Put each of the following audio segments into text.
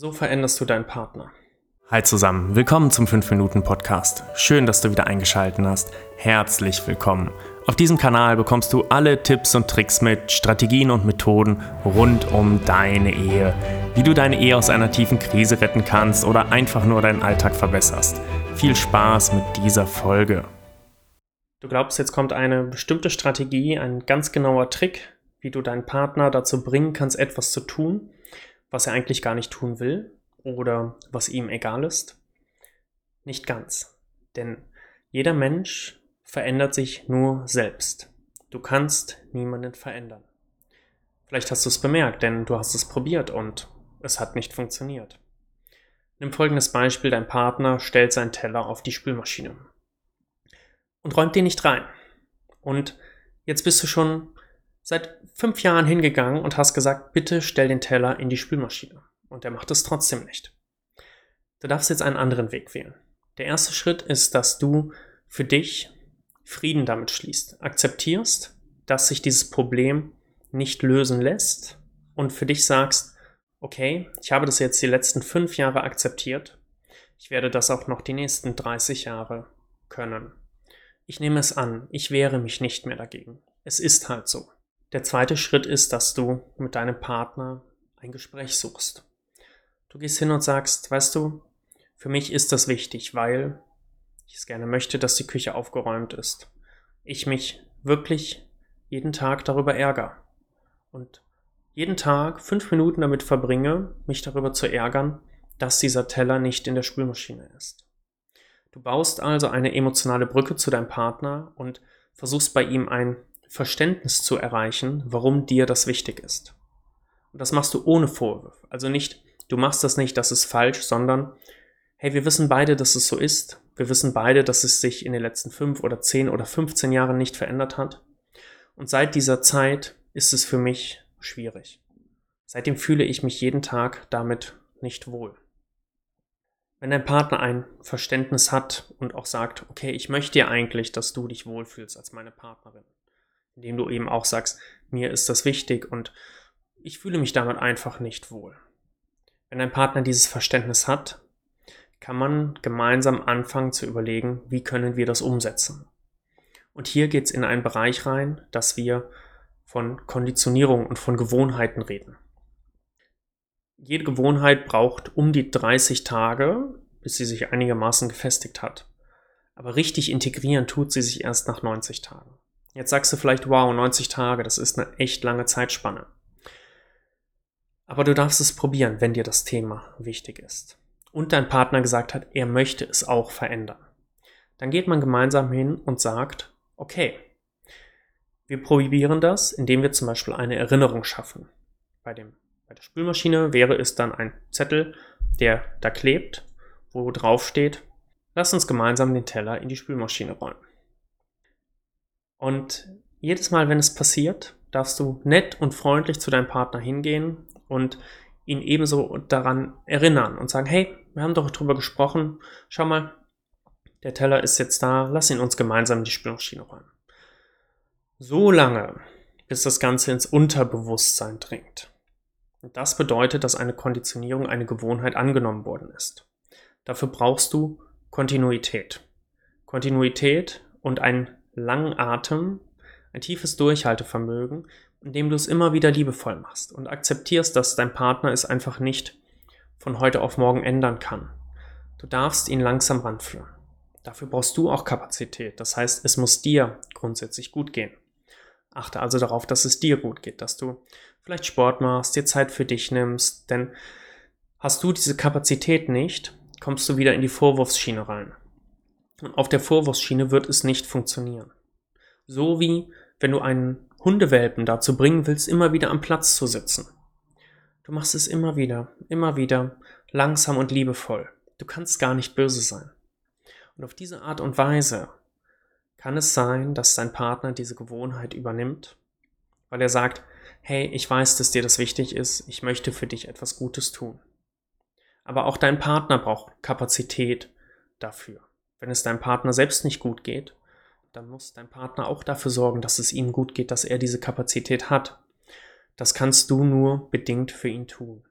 So veränderst du deinen Partner. Hi zusammen, willkommen zum 5-Minuten-Podcast. Schön, dass du wieder eingeschaltet hast. Herzlich willkommen. Auf diesem Kanal bekommst du alle Tipps und Tricks mit, Strategien und Methoden rund um deine Ehe. Wie du deine Ehe aus einer tiefen Krise retten kannst oder einfach nur deinen Alltag verbesserst. Viel Spaß mit dieser Folge. Du glaubst, jetzt kommt eine bestimmte Strategie, ein ganz genauer Trick, wie du deinen Partner dazu bringen kannst, etwas zu tun, was er eigentlich gar nicht tun will oder was ihm egal ist? Nicht ganz. Denn jeder Mensch verändert sich nur selbst. Du kannst niemanden verändern. Vielleicht hast du es bemerkt, denn du hast es probiert und es hat nicht funktioniert. Nimm folgendes Beispiel, dein Partner stellt seinen Teller auf die Spülmaschine und räumt den nicht rein. Und jetzt bist du schon seit fünf Jahren hingegangen und hast gesagt, bitte stell den Teller in die Spülmaschine. Und er macht es trotzdem nicht. Du darfst jetzt einen anderen Weg wählen. Der erste Schritt ist, dass du für dich Frieden damit schließt, akzeptierst, dass sich dieses Problem nicht lösen lässt und für dich sagst, okay, ich habe das jetzt die letzten fünf Jahre akzeptiert, ich werde das auch noch die nächsten 30 Jahre können. Ich nehme es an, ich wehre mich nicht mehr dagegen. Es ist halt so. Der zweite Schritt ist, dass du mit deinem Partner ein Gespräch suchst. Du gehst hin und sagst, weißt du, für mich ist das wichtig, weil ich es gerne möchte, dass die Küche aufgeräumt ist. Ich mich wirklich jeden Tag darüber ärgere und jeden Tag fünf Minuten damit verbringe, mich darüber zu ärgern, dass dieser Teller nicht in der Spülmaschine ist. Du baust also eine emotionale Brücke zu deinem Partner und versuchst bei ihm ein Verständnis zu erreichen, warum dir das wichtig ist. Und das machst du ohne Vorwurf. Also nicht, du machst das nicht, das ist falsch, sondern, hey, wir wissen beide, dass es so ist. Wir wissen beide, dass es sich in den letzten fünf oder zehn oder 15 Jahren nicht verändert hat. Und seit dieser Zeit ist es für mich schwierig. Seitdem fühle ich mich jeden Tag damit nicht wohl. Wenn dein Partner ein Verständnis hat und auch sagt, okay, ich möchte ja eigentlich, dass du dich wohlfühlst als meine Partnerin, indem du eben auch sagst, mir ist das wichtig und ich fühle mich damit einfach nicht wohl. Wenn ein Partner dieses Verständnis hat, kann man gemeinsam anfangen zu überlegen, wie können wir das umsetzen. Und hier geht es in einen Bereich rein, dass wir von Konditionierung und von Gewohnheiten reden. Jede Gewohnheit braucht um die 30 Tage, bis sie sich einigermaßen gefestigt hat. Aber richtig integrieren tut sie sich erst nach 90 Tagen. Jetzt sagst du vielleicht, wow, 90 Tage, das ist eine echt lange Zeitspanne. Aber du darfst es probieren, wenn dir das Thema wichtig ist. Und dein Partner gesagt hat, er möchte es auch verändern. Dann geht man gemeinsam hin und sagt, okay, wir probieren das, indem wir zum Beispiel eine Erinnerung schaffen. Bei, dem, bei der Spülmaschine wäre es dann ein Zettel, der da klebt, wo drauf steht, lass uns gemeinsam den Teller in die Spülmaschine räumen. Und jedes Mal, wenn es passiert, darfst du nett und freundlich zu deinem Partner hingehen und ihn ebenso daran erinnern und sagen, hey, wir haben doch drüber gesprochen, schau mal, der Teller ist jetzt da, lass ihn uns gemeinsam in die Spülmaschine räumen. So lange, bis das Ganze ins Unterbewusstsein dringt. Und das bedeutet, dass eine Konditionierung, eine Gewohnheit angenommen worden ist. Dafür brauchst du Kontinuität. Kontinuität und ein langen Atem, ein tiefes Durchhaltevermögen, indem du es immer wieder liebevoll machst und akzeptierst, dass dein Partner es einfach nicht von heute auf morgen ändern kann. Du darfst ihn langsam ranführen. Dafür brauchst du auch Kapazität. Das heißt, es muss dir grundsätzlich gut gehen. Achte also darauf, dass es dir gut geht, dass du vielleicht Sport machst, dir Zeit für dich nimmst, denn hast du diese Kapazität nicht, kommst du wieder in die Vorwurfsschiene rein. Und auf der Vorwurfsschiene wird es nicht funktionieren. So wie wenn du einen Hundewelpen dazu bringen willst, immer wieder am Platz zu sitzen. Du machst es immer wieder, immer wieder, langsam und liebevoll. Du kannst gar nicht böse sein. Und auf diese Art und Weise kann es sein, dass dein Partner diese Gewohnheit übernimmt, weil er sagt, hey, ich weiß, dass dir das wichtig ist, ich möchte für dich etwas Gutes tun. Aber auch dein Partner braucht Kapazität dafür. Wenn es deinem Partner selbst nicht gut geht, dann muss dein Partner auch dafür sorgen, dass es ihm gut geht, dass er diese Kapazität hat. Das kannst du nur bedingt für ihn tun.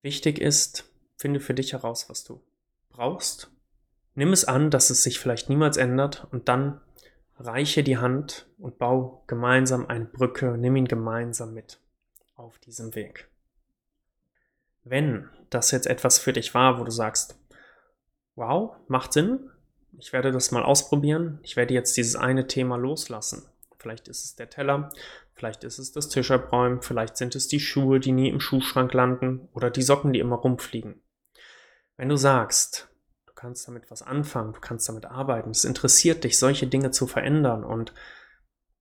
Wichtig ist, finde für dich heraus, was du brauchst. Nimm es an, dass es sich vielleicht niemals ändert und dann reiche die Hand und bau gemeinsam eine Brücke, nimm ihn gemeinsam mit auf diesem Weg. Wenn das jetzt etwas für dich war, wo du sagst, wow, macht Sinn, ich werde das mal ausprobieren, ich werde jetzt dieses eine Thema loslassen. Vielleicht ist es der Teller, vielleicht ist es das Tischabräumen, vielleicht sind es die Schuhe, die nie im Schuhschrank landen oder die Socken, die immer rumfliegen. Wenn du sagst, du kannst damit was anfangen, du kannst damit arbeiten, es interessiert dich, solche Dinge zu verändern und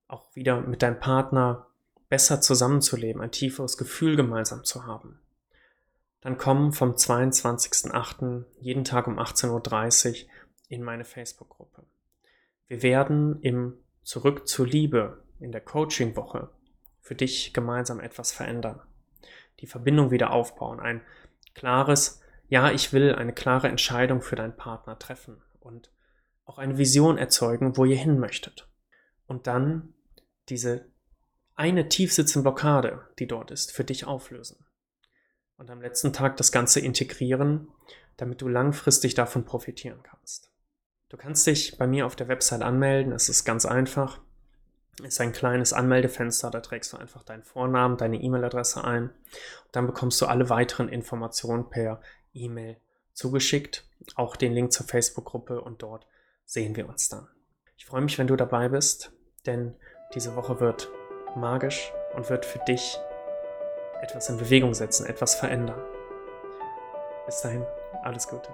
auch wieder mit deinem Partner besser zusammenzuleben, ein tieferes Gefühl gemeinsam zu haben, dann komm vom 22.08. jeden Tag um 18.30 Uhr in meine Facebook-Gruppe. Wir werden im Zurück zur Liebe in der Coaching-Woche für dich gemeinsam etwas verändern. Die Verbindung wieder aufbauen. Ein klares, ja, ich will eine klare Entscheidung für deinen Partner treffen und auch eine Vision erzeugen, wo ihr hin möchtet. Und dann diese eine tiefsitzende Blockade, die dort ist, für dich auflösen. Und am letzten Tag das Ganze integrieren, damit du langfristig davon profitieren kannst. Du kannst dich bei mir auf der Website anmelden. Es ist ganz einfach. Es ist ein kleines Anmeldefenster. Da trägst du einfach deinen Vornamen, deine E-Mail-Adresse ein. Und dann bekommst du alle weiteren Informationen per E-Mail zugeschickt. Auch den Link zur Facebook-Gruppe und dort sehen wir uns dann. Ich freue mich, wenn du dabei bist, denn diese Woche wird magisch und wird für dich etwas in Bewegung setzen, etwas verändern. Bis dahin, alles Gute.